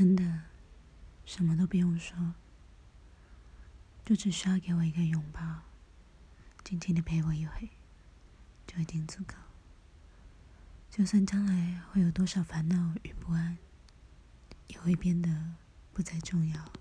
真的什么都不用说就只需要给我一个拥抱静静的陪我一会就已经足够。就算将来会有多少烦恼与不安也会变得不再重要。